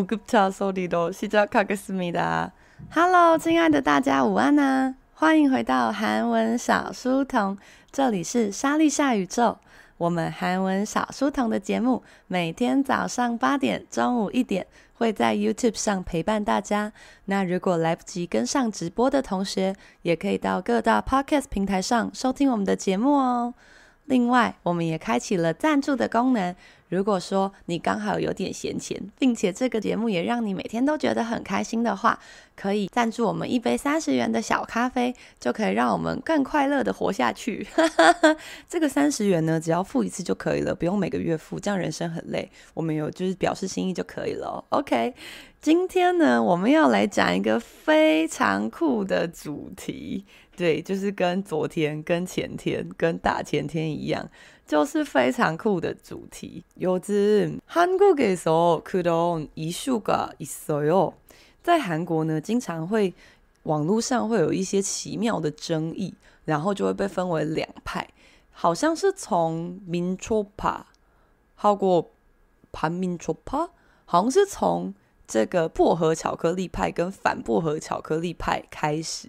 구급차 소리로 시작하겠습니다. Hello，亲爱的大家午安啊！欢迎回到韩文小书童，这里是莎莉夏宇宙。我们韩文小书童的节目每天早上八点、中午一点会在 YouTube 上陪伴大家。那如果来不及跟上直播的同学，也可以到各大 Podcast 平台上收听我们的节目哦。 另外，我们也开启了赞助的功能。如果说你刚好有点闲钱，并且这个节目也让你每天都觉得很开心的话，可以赞助我们一杯三十元的小咖啡，就可以让我们更快乐的活下去。这个三十元呢，只要付一次就可以了，不用每个月付，这样人生很累。我们有就是表示心意就可以了。OK，今天呢，我们要来讲一个非常酷的主题。对，就是跟昨天、跟前天、跟大前天一样，就是非常酷的主题。요즘한국에서그런이슈가있어요。在韩国呢，经常会网络上会有一些奇妙的争议，然后就会被分为两派，好像是从민초파하고반민초파，好像是从这个薄荷巧克力派跟反薄荷巧克力派开始。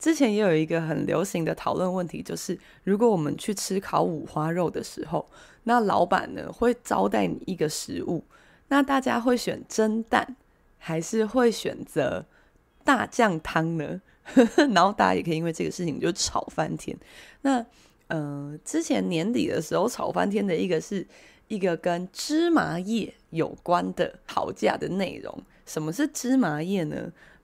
之前也有一个很流行的讨论问题，就是如果我们去吃烤五花肉的时候，那老板呢会招待你一个食物，那大家会选蒸蛋，还是会选择大酱汤呢？然后大家也可以因为这个事情就吵翻天。那呃，之前年底的时候吵翻天的一个是一个跟芝麻叶有关的吵架的内容。什么是芝麻叶呢？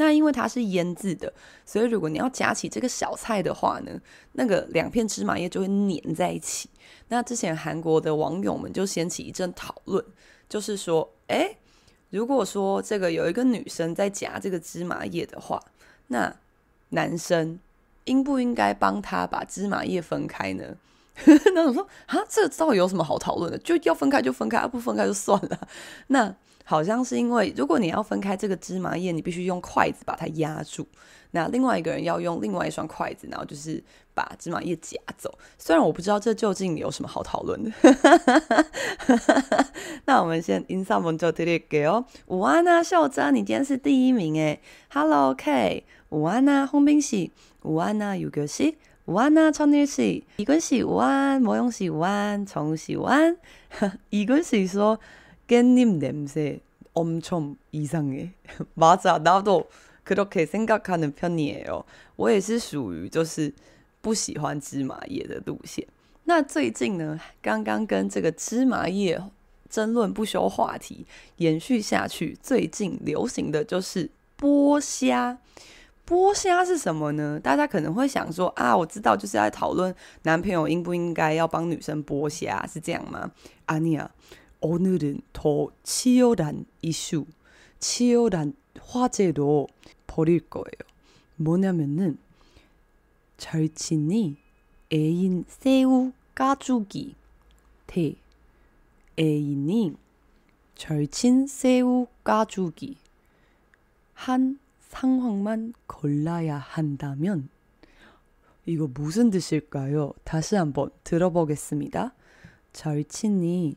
那因为它是腌制的，所以如果你要夹起这个小菜的话呢，那个两片芝麻叶就会粘在一起。那之前韩国的网友们就掀起一阵讨论，就是说，诶，如果说这个有一个女生在夹这个芝麻叶的话，那男生应不应该帮她把芝麻叶分开呢？那我说啊，这到底有什么好讨论的？就要分开就分开，不分开就算了。那。好像是因为如果你要分开这个芝麻叶，你必须用筷子把它压住，那另外一个人要用另外一双筷子，然后就是把芝麻叶夹走。虽然我不知道这究竟有什么好讨论的，那我们先 in some more to look 哦。午安啊，秀珍，你今天是第一名哎。Hello K，午安啊，洪冰喜，午安啊，有个喜。午安呐、啊，超女喜，伊根喜午安，摩勇喜午安，崇喜午安。伊根喜说， 깻잎 냄새 엄청 이상해. 맞아, 나도 그렇게 생각하는 편이에요. 我也是属于就是不喜欢芝麻叶的路线。那最近呢，刚刚跟这个芝麻叶争论不休话题延续下去，最近流行的就是剥虾。剥虾是什么呢？大家可能会想说啊，我知道就是在讨论男朋友应不应该要帮女生剥虾，是这样吗？阿尼亚。 오늘은 더 치열한 이슈, 치열한 화제로 벌일 거예요. 뭐냐면은 절친이 애인 새우 까주기 대 애인이 절친 새우 까주기 한 상황만 골라야 한다면 이거 무슨 뜻일까요? 다시 한번 들어보겠습니다. 절친이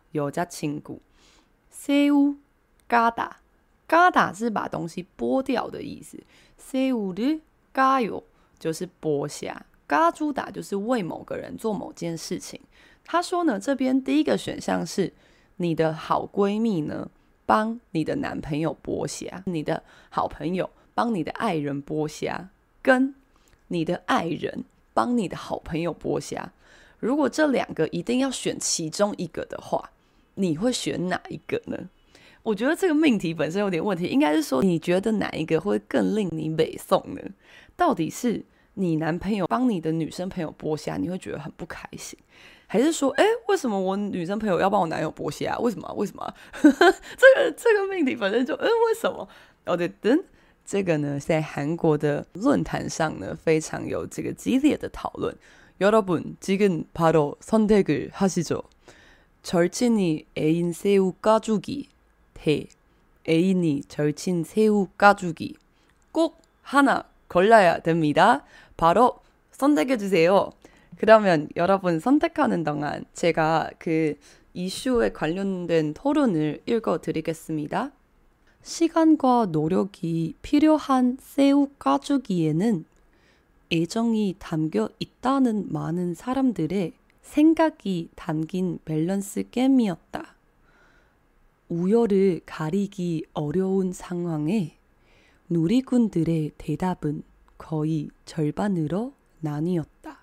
有加친구，새우 까다 까다是把东西剥掉的意思。새우를까요就是剥虾，까주다就是为某个人做某件事情。他说呢，这边第一个选项是你的好闺蜜呢帮你的男朋友剥虾，你的好朋友帮你的爱人剥虾，跟你的爱人帮你的好朋友剥虾。如果这两个一定要选其中一个的话， 你会选哪一个呢？我觉得这个命题本身有点问题，应该是说你觉得哪一个会更令你美送呢？到底是你男朋友帮你的女生朋友剥虾，你会觉得很不开心，还是说，哎，为什么我女生朋友要帮我男友剥虾？为什么？为什么？这个这个命题本身就，嗯，为什么？哦，对，等这个呢，在韩国的论坛上呢，非常有这个激烈的讨论。 여러분, 지금 바로 선택을 하시죠. 절친이 애인 새우 까주기 대 애인이 절친 새우 까주기. 꼭 하나 골라야 됩니다. 바로 선택해 주세요. 그러면 여러분 선택하는 동안 제가 그 이슈에 관련된 토론을 읽어 드리겠습니다. 시간과 노력이 필요한 새우 까주기에는 애정이 담겨 있다는 많은 사람들의 생각이 담긴 밸런스 게임이었다. 우열을 가리기 어려운 상황에 누리꾼들의 대답은 거의 절반으로 나뉘었다.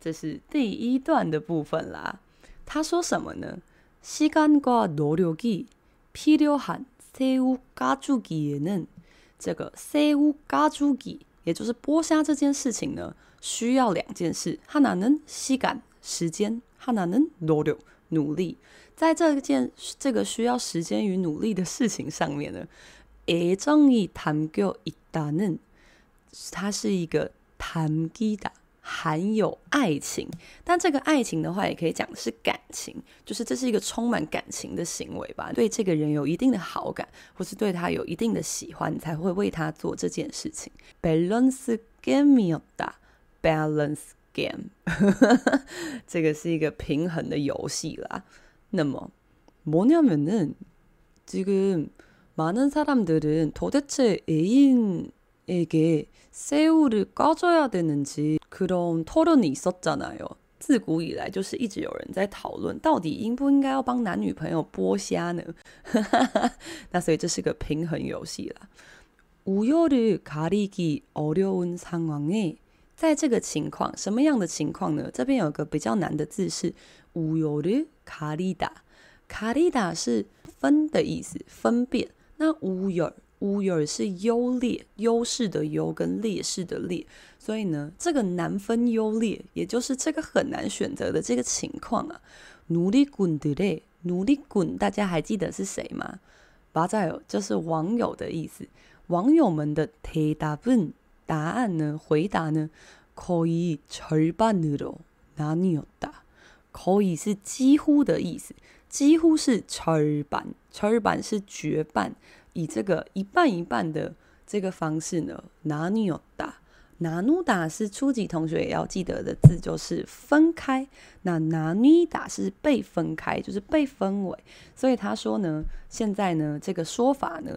这是第一段的部分啦。他说什么呢？ 시간과 노력이 필요한 새우 까주기에는 这个 새우 까주기 也就是剥虾这件事情呢， 需要两件事。하나는 시간时间，하나는 노력努力。在这件这个需要时间与努力的事情上面呢，애정이담겨있다는它是一个담기다，含有爱情。但这个爱情的话，也可以讲的是感情，就是这是一个充满感情的行为吧。对这个人有一定的好感，或是对他有一定的喜欢，你才会为他做这件事情。Balance game이었다 ，balance game，这个是一个平衡的游戏啦。那么뭐냐면은 지금 많은 사람들은 도대체 애인에게 새우를 까줘야 되는지 그런 토론이 있었잖아요. 自古以来就是一直有人在讨论，到底应不应该要帮男女朋友剥虾呢？那所以这是个平衡游戏啦。우열을가리기어려운상황에， 在这个情况，什么样的情况呢？这边有个比较难的字是우열을가리다，가리다是分的意思，分辨。那우열乌有是优劣，优势的优跟劣势的劣，所以呢，这个难分优劣，也就是这个很难选择的这个情况啊。努力滚的嘞，努力滚，大家还记得是谁吗？巴扎友就是网友的意思。网友们的대답은 答案呢，回答呢，거의절반으로나뉘었다。거의是几乎的意思，几乎是절반，절반是绝半。以这个一半一半的这个方式呢，나뉘었다，나누다是初级同学也要记得的字，就是分开。那나뉘다是被分开，就是被分为。所以他说呢，现在呢这个说法呢，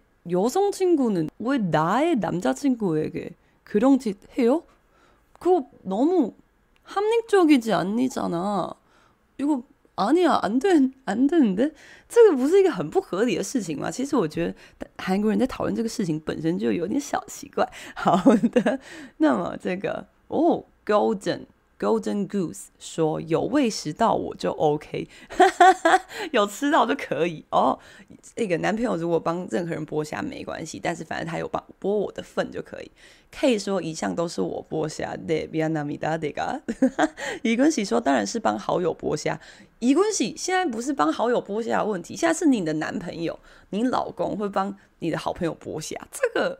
여성친구는 왜 나의 남자친구에게 그런 짓 해요? 그거 너무 합리적이지 않니잖아. 이거 啊，你啊，安顿安顿的，这个不是一个很不合理的事情吗？其实我觉得韩国人在讨论这个事情本身就有点小奇怪。好的，那么这个哦，golden Golden Goose 说有喂食到我就 OK，有吃到就可以哦。那个男朋友如果帮任何人剥虾没关系，但是反正他有帮剥我的份就可以。K 说一向都是我剥虾的，比亚纳米达的嘎。伊坤喜说当然是帮好友剥虾。伊坤喜现在不是帮好友剥虾的问题，现在是你的男朋友、你老公会帮你的好朋友剥虾，这个。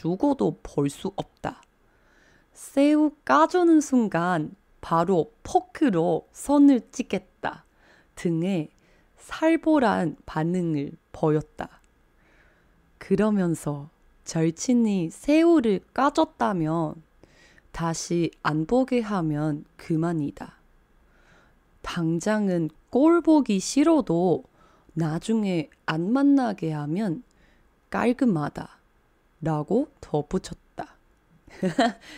죽어도 볼수 없다. 새우 까주는 순간 바로 포크로 선을 찍겠다 등의 살벌한 반응을 보였다. 그러면서 절친이 새우를 까줬다면 다시 안 보게 하면 그만이다. 당장은 꼴 보기 싫어도 나중에 안 만나게 하면 깔끔하다. 老姑头不丑的。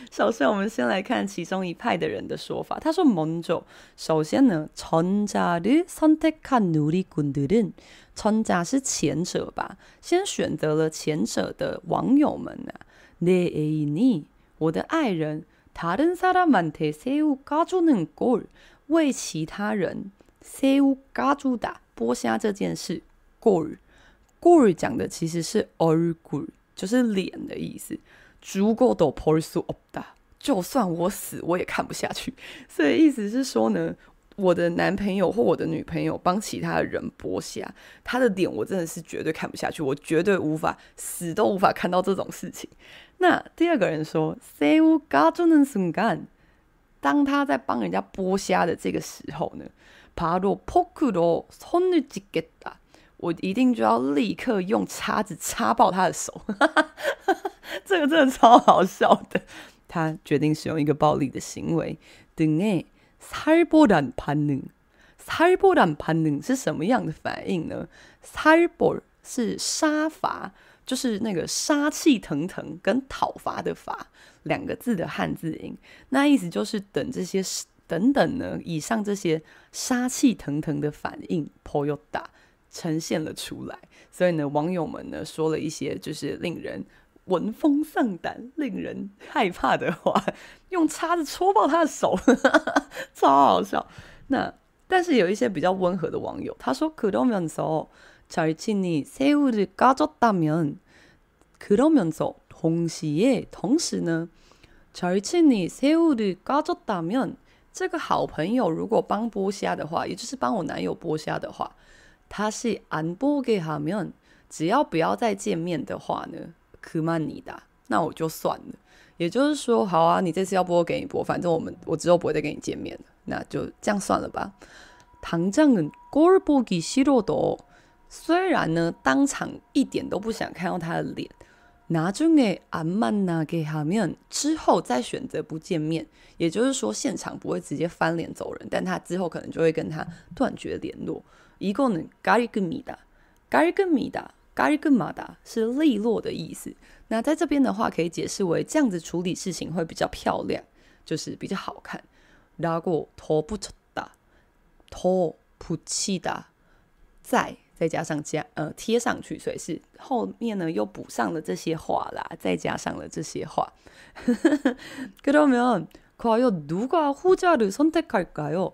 首先，我们先来看其中一派的人的说法。他说：“먼저，首先呢，전자를선택한누리꾼들은，전자是前者吧？先选择了前者的网友们呢、啊？내애인 이， 我的爱人，다른사람한테새우까주는 꼴，为其他人새우까주다剥虾这件事，꼴，꼴讲的其实是얼굴。” 就是脸的意思，足够都볼수없다，就算我死，我也看不下去。所以意思是说呢，我的男朋友或我的女朋友帮其他的人剥虾，他的脸我真的是绝对看不下去，我绝对无法死都无法看到这种事情。那第二个人说，새우까주는 순간，当他在帮人家剥虾的这个时候呢，바로포크로손을찍겠다。 我一定就要立刻用叉子插爆他的手，这个真的超好笑的。他决定使用一个暴力的行为。등에살벌한반응살벌한반응是什么样的反应呢？살벌是杀伐，就是那个杀气腾腾跟讨伐的伐两个字的汉字音。那意思就是等这些等等呢，以上这些杀气腾腾的反应，颇有大。 呈现了出来，所以呢，网友们呢说了一些就是令人闻风丧胆、令人害怕的话，用叉子戳爆他的手，超好笑。那但是有一些比较温和的网友，他说：“그러면서절친이새우를까줬다면그러면서同时耶，同时呢，절친이새우를까줬다면这个好朋友如果帮剥虾的话，也就是帮我男友剥虾的话。” 他是안보게하면，只要不要再见面的话呢，그만이다，那我就算了。也就是说，好啊，你这次要播给你播，反正我们我之后不会再跟你见面了，那就这样算了吧。당장은꼴보기싫어도，虽然呢当场一点都不想看到他的脸，나중에안만나게하면，之后再选择不见面，也就是说现场不会直接翻脸走人，但他之后可能就会跟他断绝联络。 一个呢，깔끔이다，깔끔이다，깔끔하다是利落的意思。那在这边的话，可以解释为这样子处理事情会比较漂亮，就是比较好看。然后더붙였다，더붙이다，再再加上加呃贴上去，所以是后面呢又补上了这些话啦，再加上了这些话。그러면과연누가후자를선택할까요？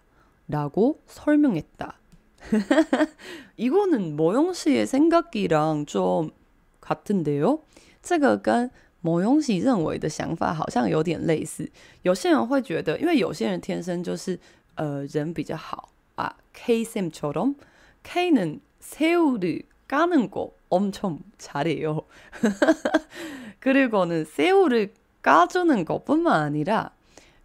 라고 설명했다. 이거는 모영 씨의 생각이랑 좀 같은데요? 这个跟某永喜认为的想法好像有点类似。有些人会觉得，因为有些人天生就是 呃人比较好啊。K 쌤처럼 K는 새우를 까는 거 엄청 잘해요. 그리고는 새우를 까주는 것뿐만 아니라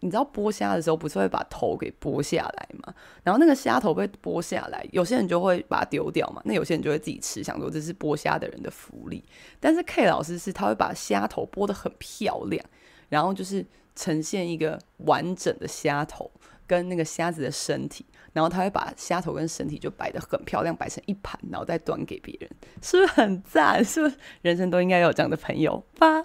你知道剥虾的时候不是会把头给剥下来吗？然后那个虾头被剥下来，有些人就会把它丢掉嘛，那有些人就会自己吃，想说这是剥虾的人的福利。但是 K 老师是他会把虾头剥得很漂亮，然后就是呈现一个完整的虾头跟那个虾子的身体，然后他会把虾头跟身体就摆得很漂亮，摆成一盘，然后再端给别人，是不是很赞？是不是人生都应该有这样的朋友吧？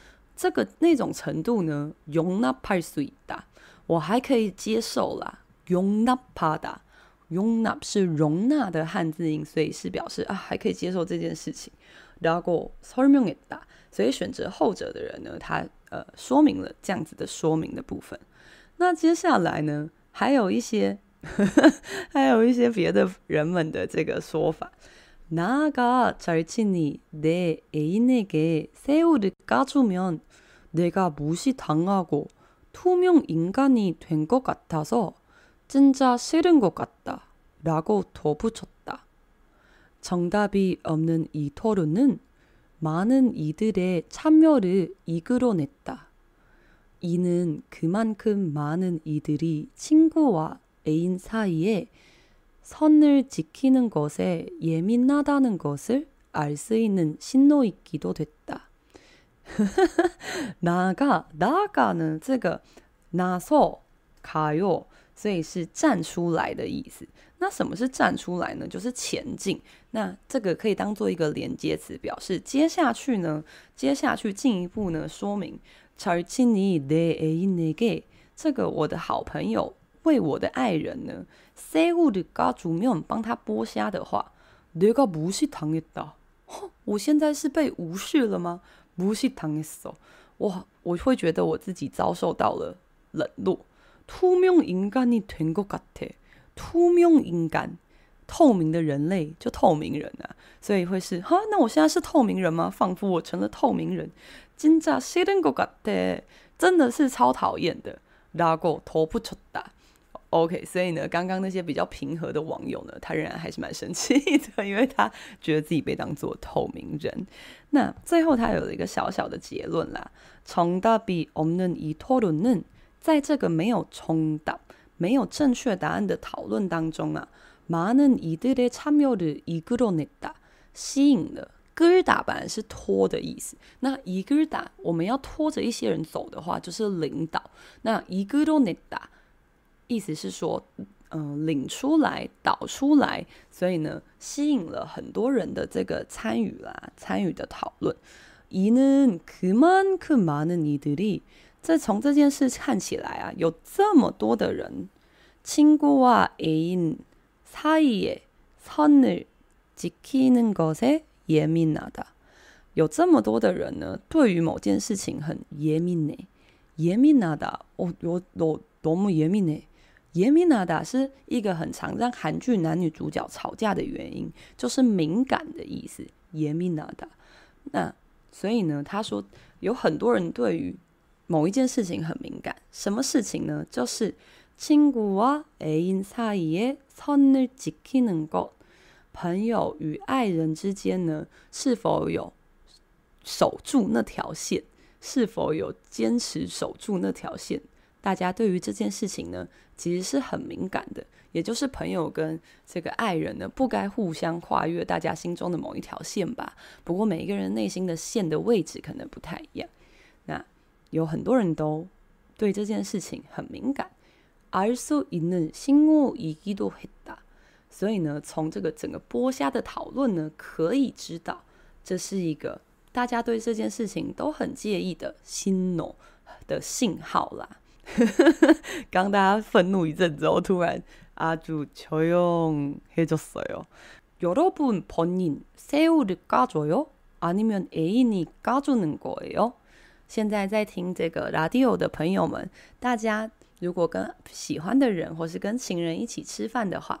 这个那种程度呢，용납할수있다，我还可以接受啦。용납하다，용납是容纳的汉字音，所以是表示啊，还可以接受这件事情。然后설명했다，所以选择后者的人呢，他呃说明了这样子的说明的部分。那接下来呢，还有一些呵呵还有一些别的人们的这个说法。나가절친이내애인에게새우를까주면 내가 무시당하고 투명 인간이 된 것 같아서 진짜 싫은 것 같다. 라고 덧붙였다. 정답이 없는 이 토론은 많은 이들의 참여를 이끌어냈다. 이는 그만큼 많은 이들이 친구와 애인 사이에 선을 지키는 것에 예민하다는 것을 알 수 있는 신호이기도 됐다. 哪个哪个呢？这个哪소가요，所以是站出来的意思。那什么是站出来呢？就是前进。那这个可以当做一个连接词，表示接下去呢，接下去进一步呢，说明절친이내애인에게这个我的好朋友为我的爱人呢，새우를까주면帮他剥虾的话，내가무시당했다。我现在是被无视了吗？ 无视당했어，我我会觉得我自己遭受到了冷落。투명인간이된것같아，투명인간，透明的人类就透明人啊，所以会是哈？那我现在是透明人吗？仿佛我成了透明人。진짜싫은것같아，真的是超讨厌的。라고덧붙였다。 OK，所以呢，刚刚那些比较平和的网友呢，他仍然还是蛮生气的，因为他觉得自己被当作透明人。那最后他有了一个小小的结论啦，정답이없는이토론은在这个没有정답、没有正确答案的讨论当中啊，많은이들의참여를이끌어냈다，吸引了。끌다本来是拖的意思，那이끌다我们要拖着一些人走的话，就是领导。那이끌어냈다 意思是说，嗯、呃，领出来、导出来，所以呢，吸引了很多人的这个参与啦，参与的讨论。이는그만큼많은이들이，这从这件事看起来啊，有这么多的人，친구와애인사이에선을지키는것에예민하다，有这么多的人呢，对于某件事情很예민해예민하다，哦，有有多么예민해 예민하다是一个很常让韩剧男女主角吵架的原因，就是敏感的意思。예민하다。那所以呢，他说有很多人对于某一件事情很敏感。什么事情呢？就是친구와애인사이에선을지키는 것。朋友与爱人之间呢，是否有守住那条线？是否有坚持守住那条线？ 大家对于这件事情呢， 其实是很敏感的。也就是朋友跟这个爱人呢，不该互相跨越大家心中的某一条线吧。不过每一个人内心的线的位置可能不太一样。那有很多人都对这件事情很敏感，알수있는신호이기도했다。所以呢，从这个整个剥虾的讨论呢，可以知道这是一个大家对这件事情都很介意的신호的信号啦。 刚大家愤怒一阵之后，突然。아주조용해졌어요여러분본인새우를까줘요아니면애인이까주는거예요现在在听这个 radio 的朋友们，大家如果跟喜欢的人或是跟情人一起吃饭的话，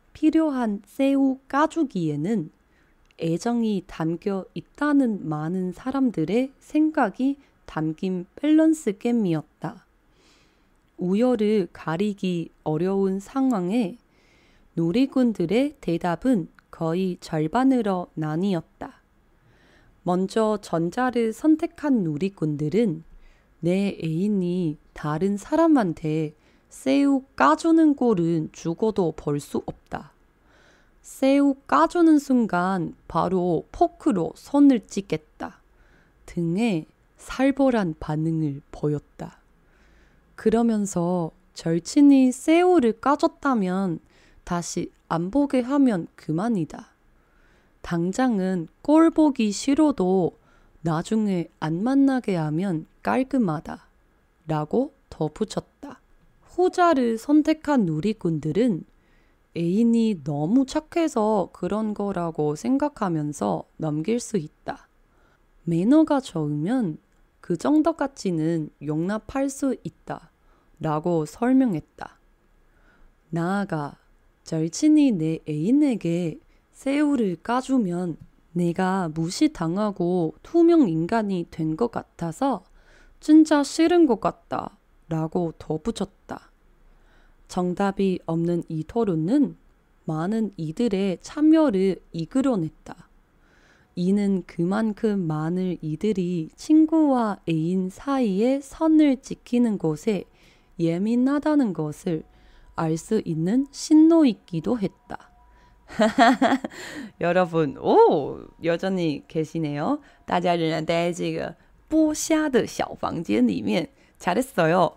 필요한 새우 까주기에는 애정이 담겨 있다는 많은 사람들의 생각이 담긴 밸런스 게임이었다. 우열을 가리기 어려운 상황에 누리꾼들의 대답은 거의 절반으로 나뉘었다. 먼저 전자를 선택한 누리꾼들은 내 애인이 다른 사람한테 새우 까주는 꼴은 죽어도 볼수 없다. 새우 까주는 순간 바로 포크로 손을 찢겠다. 등에 살벌한 반응을 보였다. 그러면서 절친이 새우를 까줬다면 다시 안 보게 하면 그만이다. 당장은 꼴 보기 싫어도 나중에 안 만나게 하면 깔끔하다. 라고 덧붙였다. 후자를 선택한 누리꾼들은 애인이 너무 착해서 그런 거라고 생각하면서 넘길 수 있다. 매너가 좋으면 그 정도까지는 용납할 수 있다. 라고 설명했다. 나아가 절친이 내 애인에게 새우를 까주면 내가 무시당하고 투명 인간이 된 것 같아서 진짜 싫은 것 같다. 라고 덧붙였다. 정답이 없는 이 토론은 많은 이들의 참여를 이끌어냈다. 이는 그만큼 많은 이들이 친구와 애인 사이의 선을 지키는 곳에 예민하다는 것을 알 수 있는 신호이기도 했다. 여러분, 오, 여전히 계시네요. 大家仍然待在这个剥虾的小房间里面. 잘했어요.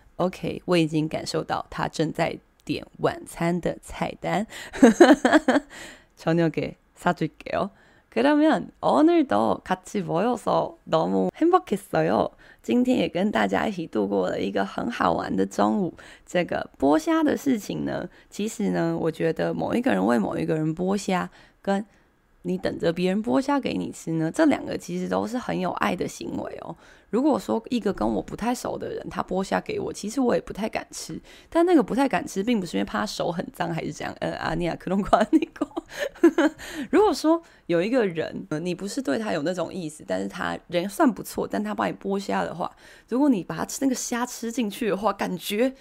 OK，我已经感受到他正在点晚餐的菜单。저녁에사줄게요그러면오늘도같이모여서너무행복했어요今天也跟大家一起度过了一个很好玩的中午。这个剥虾的事情呢，其实呢，我觉得某一个人为某一个人剥虾，跟 你等着别人剥虾给你吃呢，这两个其实都是很有爱的行为哦。如果说一个跟我不太熟的人，他剥虾给我，其实我也不太敢吃。但那个不太敢吃，并不是因为怕他手很脏，还是这样。嗯，阿尼亚克隆瓜尼哥。如果说有一个人，你不是对他有那种意思，但是他人算不错，但他帮你剥虾的话，如果你把他吃那个虾吃进去的话，感觉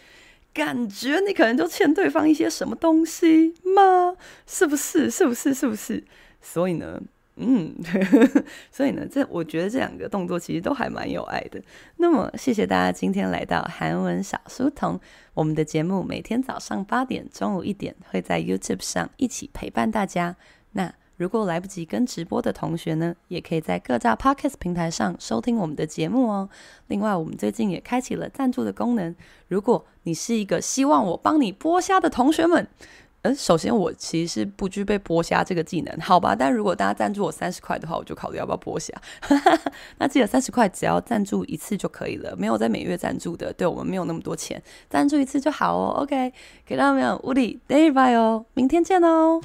感觉你可能就欠对方一些什么东西吗？是不是？是不是？是不是？所以呢？嗯，所以呢，这我觉得这两个动作其实都还蛮有爱的。那么，谢谢大家今天来到韩文小书童。我们的节目每天早上八点、中午一点会在 YouTube 上一起陪伴大家。那如果来不及跟直播的同学呢，也可以在各大 Podcast 平台上收听我们的节目哦。另外，我们最近也开启了赞助的功能。如果你是一个希望我帮你剥虾的同学们，呃，首先我其实是不具备剥虾这个技能，好吧？但如果大家赞助我三十块的话，我就考虑要不要剥虾。那记得三十块只要赞助一次就可以了，没有在每月赞助的，对我们没有那么多钱，赞助一次就好哦。OK，给到没有？无理，Day bye 哦，明天见哦。